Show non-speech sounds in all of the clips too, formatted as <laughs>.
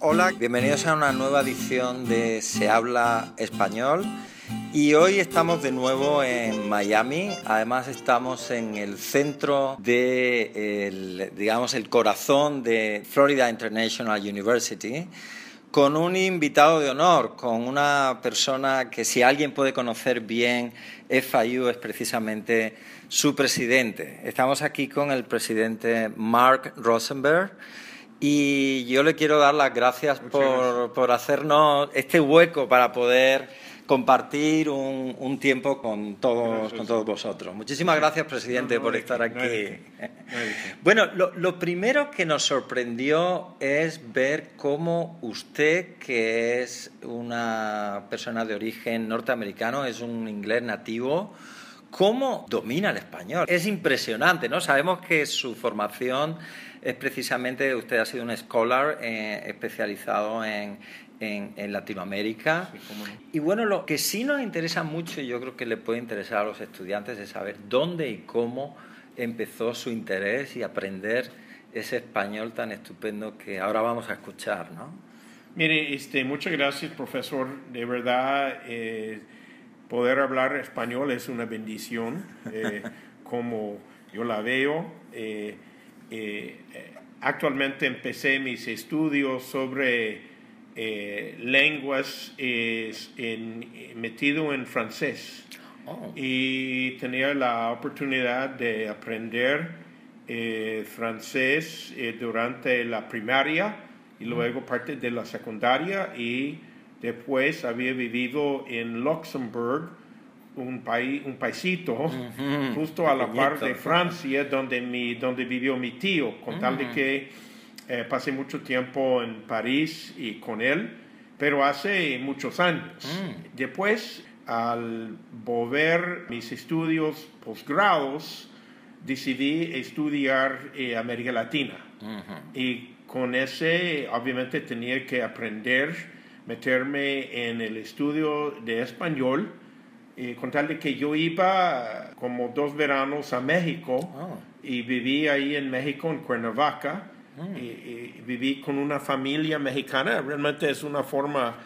Hola, bienvenidos a una nueva edición de Se habla español. Y hoy estamos de nuevo en Miami. Además estamos en el centro de, digamos, el corazón de Florida International University con un invitado de honor, con una persona que si alguien puede conocer bien FIU es precisamente su presidente. Estamos aquí con el presidente Mark Rosenberg y yo le quiero dar las gracias por, por, hacernos este hueco para poder compartir un, un tiempo con todos, con todos vosotros. Muchísimas gracias, presidente, por estar aquí. <laughs> bueno, lo, lo, primero que nos sorprendió es ver cómo usted, que es una persona de origen norteamericano, es un inglés nativo, cómo domina el español. Es impresionante, ¿no? Sabemos que su formación es precisamente, usted ha sido un scholar eh, especializado en, en, Latinoamérica. Y bueno, lo que sí nos interesa mucho, y yo creo que le puede interesar a los estudiantes, es saber dónde y cómo empezó su interés y aprender ese español tan estupendo que ahora vamos a escuchar, ¿no? Mire, este, muchas gracias, profesor. De verdad, eh, poder hablar español es una bendición, eh, <laughs> como yo la veo. Eh, actualmente empecé mis estudios sobre eh, lenguas en, metido en francés. Oh. Y tenía la oportunidad de aprender eh, francés eh, durante la primaria y mm. luego parte de la secundaria y después había vivido en Luxemburgo, un país, un paisito, justo a la par de Francia, donde, mi, donde vivió mi tío, con tal de que eh, pasé mucho tiempo en París y con él, pero hace muchos años. Mm. Después, al volver mis estudios posgrados, decidí estudiar eh, América Latina. Y con ese, obviamente, tenía que aprender, meterme en el estudio de español, y con tal de que yo iba como dos veranos a México ah. y viví ahí en México, en Cuernavaca Mm. Y, viví con una familia mexicana. Realmente es una forma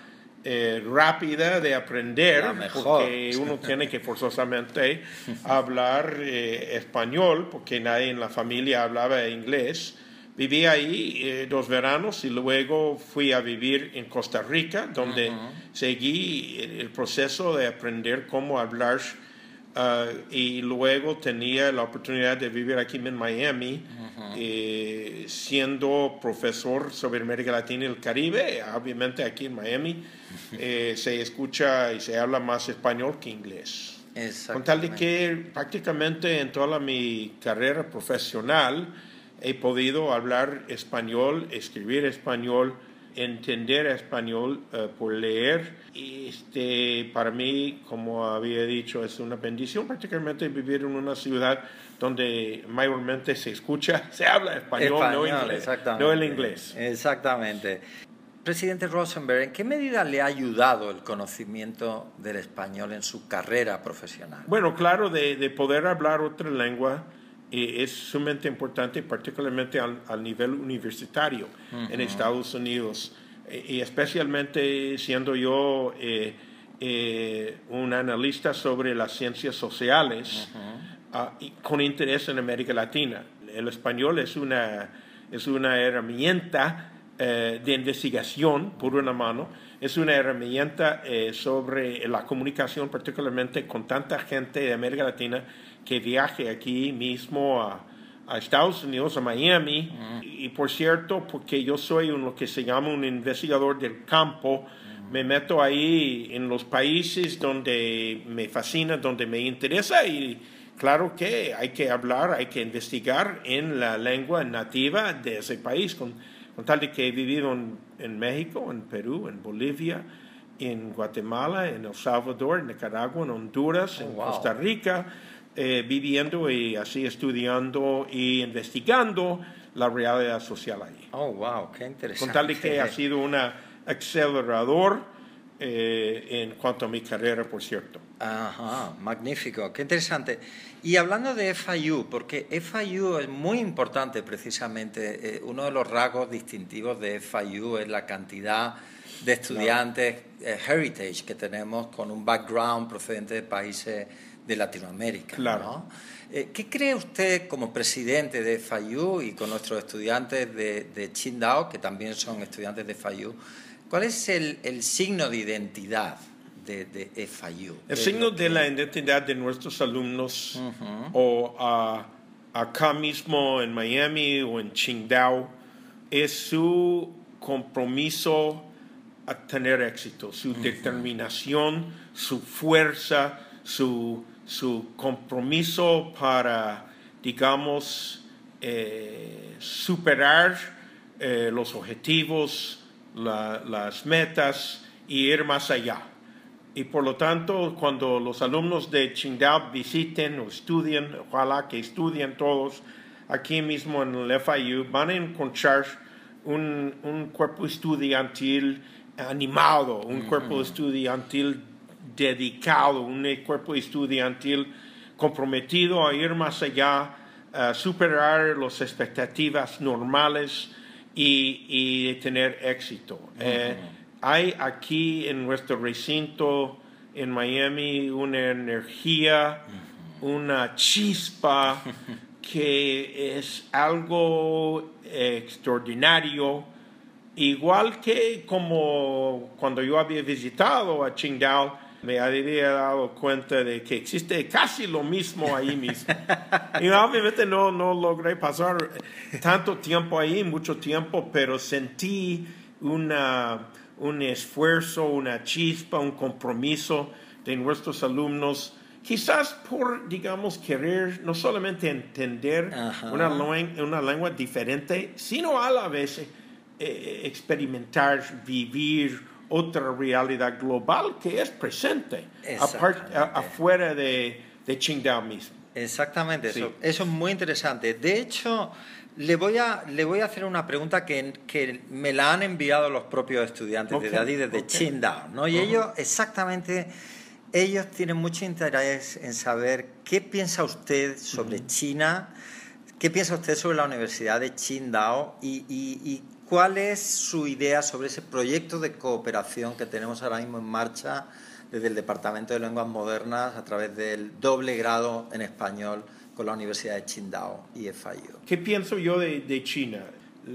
eh, rápida de aprender, porque uno <laughs> tiene que forzosamente hablar eh, español, porque nadie en la familia hablaba inglés. Viví ahí eh, dos veranos y luego fui a vivir en Costa Rica, donde seguí el proceso de aprender cómo hablar Ah, y luego tenía la oportunidad de vivir aquí en Miami, eh, siendo profesor sobre América Latina y el Caribe. Obviamente aquí en Miami <laughs> eh, se escucha y se habla más español que inglés. Con tal de que prácticamente en toda mi carrera profesional he podido hablar español, escribir español, entender español eh, por leer. Este, para mí, como había dicho, es una bendición prácticamente vivir en una ciudad donde mayormente se escucha, <laughs> se habla español, no, inglés, no el inglés. Exactamente. Presidente Rosenberg, ¿en qué medida le ha ayudado el conocimiento del español en su carrera profesional? Bueno, claro, de, de poder hablar otra lengua es sumamente importante, particularmente al, nivel universitario en Estados Unidos, e, y especialmente siendo yo eh, eh, un analista sobre las ciencias sociales ah, y con interés en América Latina. El español es una, es una herramienta eh, de investigación, por una mano, es una herramienta sobre la comunicación, particularmente con tanta gente de América Latina que viaje aquí mismo a, Estados Unidos, a Miami. Y por cierto, porque yo soy un, lo que se llama un investigador del campo, me meto ahí en los países donde me fascina, donde me interesa y claro que hay que hablar, hay que investigar en la lengua nativa de ese país, con, tal de que he vivido en, México, en Perú, en Bolivia, en Guatemala, en El Salvador, en Nicaragua, en Honduras, en oh, Costa Rica eh, viviendo y así estudiando y investigando la realidad social ahí. Oh, wow, qué interesante. Con tal de que ha sido un acelerador eh, en cuanto a mi carrera, por cierto. Ajá, magnífico, qué interesante. Y hablando de FIU, porque FIU es muy importante precisamente, eh, uno de los rasgos distintivos de FIU es la cantidad de estudiantes eh, heritage que tenemos con un background procedente de países de Latinoamérica. Claro. ¿Qué cree usted como presidente de FIU y con nuestros estudiantes de, de Qingdao, que también son estudiantes de FIU, ¿Cuál es el, signo de identidad de, de FIU? El signo de la identidad de nuestros alumnos o acá mismo en Miami o en Qingdao es su compromiso a tener éxito, su determinación, su fuerza, su, su compromiso para, digamos, eh, superar eh, los objetivos, las metas y ir más allá. Y por lo tanto, cuando los alumnos de Qingdao visiten o estudien, ojalá que estudien todos aquí mismo en el FIU, van a encontrar un, un cuerpo estudiantil animado, un cuerpo estudiantil dedicado, un cuerpo estudiantil comprometido a ir más allá, a superar las expectativas normales y, tener éxito. Eh, hay aquí en nuestro recinto en Miami una energía, una chispa <laughs> que es algo extraordinario, igual que como cuando yo había visitado a Qingdao, me había dado cuenta de que existe casi lo mismo ahí mismo. y obviamente no, no logré pasar tanto tiempo ahí, mucho tiempo, pero sentí una, un esfuerzo, una chispa, un compromiso de nuestros alumnos, quizás por, digamos, querer no solamente entender una, una, lengua diferente, sino a la vez eh, experimentar, vivir, otra realidad global que es presente, afuera de, de Qingdao mismo. Exactamente, eso, eso es muy interesante. De hecho, le voy a, le voy a hacer una pregunta que, que me la han enviado los propios estudiantes de allí, desde Qingdao, ¿no? Y ellos exactamente, ellos tienen mucho interés en saber qué piensa usted sobre China, qué piensa usted sobre la Universidad de Qingdao y, y, y ¿Cuál es su idea sobre ese proyecto de cooperación que tenemos ahora mismo en marcha desde el Departamento de Lenguas Modernas a través del doble grado en español con la Universidad de Qingdao y FIU? ¿Qué pienso yo de, China?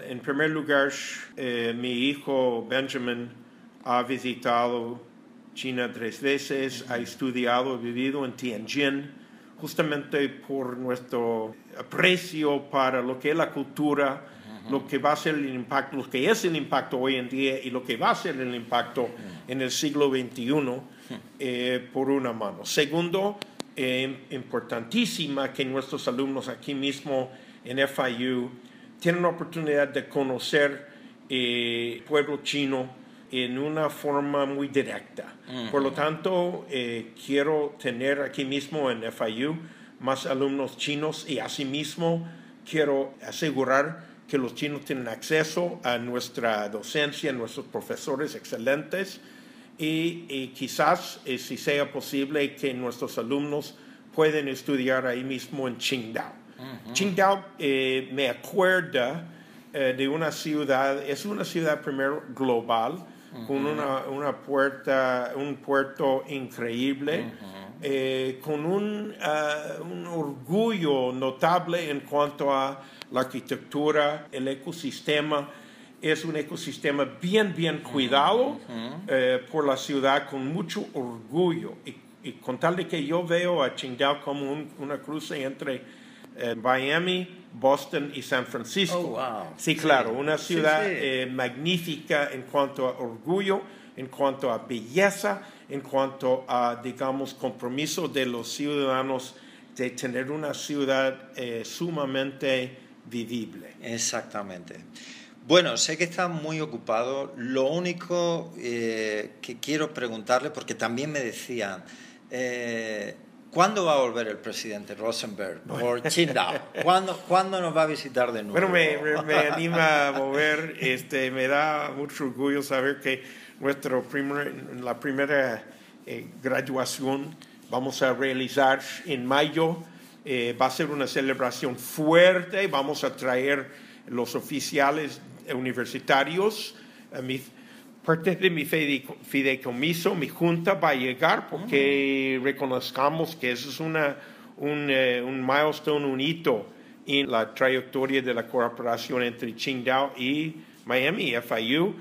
En primer lugar, eh, mi hijo Benjamin ha visitado China tres veces, ha estudiado, ha vivido en Tianjin, justamente por nuestro aprecio para lo que es la cultura lo que va a ser el impacto, lo que es el impacto hoy en día y lo que va a ser el impacto en el siglo XXI eh, por una mano. Segundo, eh, importantísima que nuestros alumnos aquí mismo en FIU tienen la oportunidad de conocer el eh, pueblo chino en una forma muy directa. Por lo tanto, quiero tener aquí mismo en FIU más alumnos chinos y asimismo quiero asegurar que los chinos tienen acceso a nuestra docencia, a nuestros profesores excelentes y, quizás, eh, si sea posible, que nuestros alumnos pueden estudiar ahí mismo en Qingdao. Qingdao eh, me acuerda eh, de una ciudad, es una ciudad primero global, con una, puerta, un puerto increíble. con un, un orgullo notable en cuanto a la arquitectura, el ecosistema. Es un ecosistema bien, bien cuidado eh, por la ciudad con mucho orgullo. Y, con tal de que yo veo a Qingdao como una cruce entre eh, Miami, Boston y San Francisco. Oh, sí, claro, una ciudad eh, magnífica en cuanto a orgullo, en cuanto a belleza, en cuanto a, digamos, compromiso de los ciudadanos de tener una ciudad sumamente vivible. Exactamente. Bueno, sé que está muy ocupado. Lo único eh, que quiero preguntarle, porque también me decían, eh, ¿Cuándo va a volver el presidente Rosenberg por Qingdao? ¿Cuándo, ¿Cuándo, nos va a visitar de nuevo? Bueno, me, me, anima a volver. Este, me da mucho orgullo saber que nuestro primer, la primera eh, graduación vamos a realizar en mayo. Eh, va a ser una celebración fuerte. Vamos a traer los oficiales universitarios. A mi, parte de mi fideicomiso, mi junta va a llegar porque reconozcamos que eso es una, un, eh, un milestone, un hito en la trayectoria de la cooperación entre Qingdao y Miami, FIU.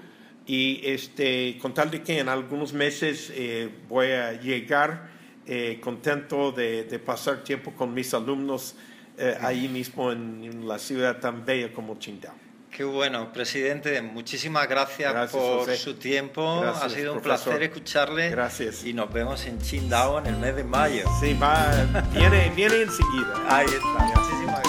Y este, con tal de que en algunos meses eh, voy a llegar eh, contento de, de, pasar tiempo con mis alumnos ahí mismo en, en la ciudad tan bella como Qingdao. Qué bueno, presidente. Muchísimas gracias, por su tiempo. ha sido un placer escucharle. Gracias. Y nos vemos en Qingdao en el mes de mayo. Sí, va, viene, viene enseguida. Ahí está. Muchísimas gracias.